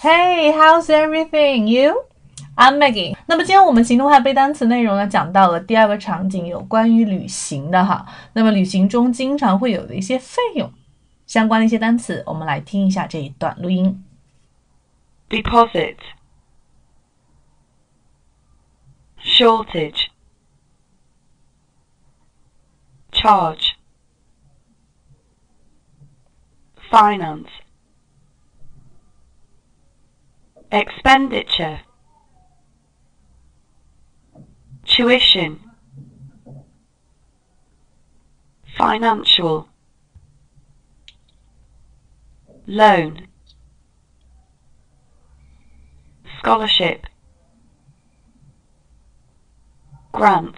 Hey, how's everything? You? I'm Maggie。那么今天我们行动派背单词内容呢，讲到了第二个场景，有关于旅行的哈。那么旅行中经常会有的一些费用，相关的一些单词，我们来听一下这一段录音。Deposit, shortage, charge, finance. expenditure, tuition, financial, loan, scholarship, grant.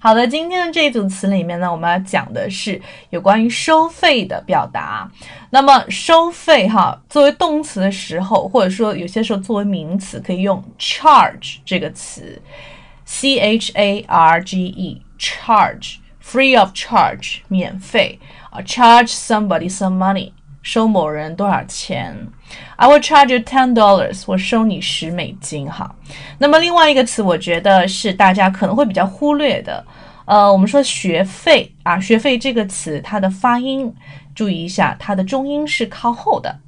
好的，今天的这一组词里面呢，我们要讲的是有关于收费的表达。那么收费哈，作为动词的时候，或者说有些时候作为名词，可以用 charge 这个词，c h a r g e，charge，free of charge，免费啊，charge somebody some money，收某人多少钱。I will charge you ten dollars，我收你十美金哈。那么另外一个词，我觉得是大家可能会比较忽略的，呃，我们说学费啊，学费这个词它的发音注意一下，它的重音是靠后的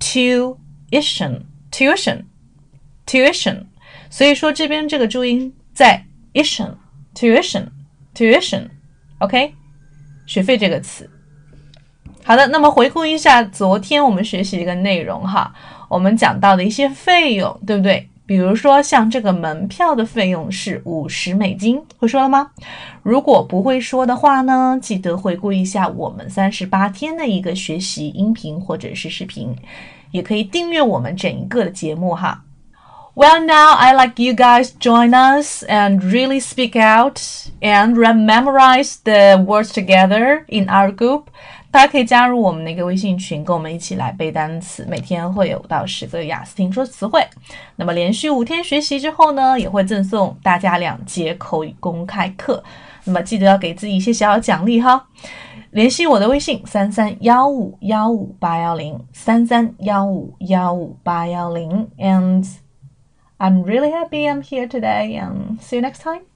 ，tuition，tuition，tuition，所以说这边这个注音在 ition，tuition，tuition，OK，学费这个词。好的，那么回顾一下昨天我们学习一个内容哈，我们讲到的一些费用，对不对？比如说像这个门票的费用是五十美金，会说了吗？如果不会说的话呢，记得回顾一下我们三十八天的一个学习音频或者是视频，也可以订阅我们整一个的节目哈。Well, now I like you guys join us and really speak out and memorize the words together in our group. 大家可以加入我们的一个微信群，跟我们一起来背单词。每天会有到十个雅思听说词汇。那么连续五天学习之后呢，也会赠送大家两节口语公开课。那么记得要给自己一些小小奖励哈。联系我的微信三三幺五幺五八幺零三三幺五幺五八幺零。And I'm really happy I'm here today. And see you next time.